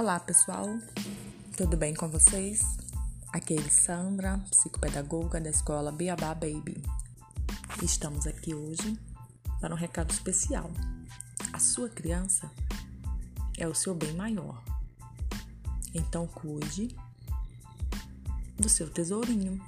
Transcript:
Olá pessoal, tudo bem com vocês? Aqui é Sandra, psicopedagoga da escola Biabá Baby. Estamos aqui hoje para um recado especial. A sua criança é o seu bem maior. Então cuide do seu tesourinho.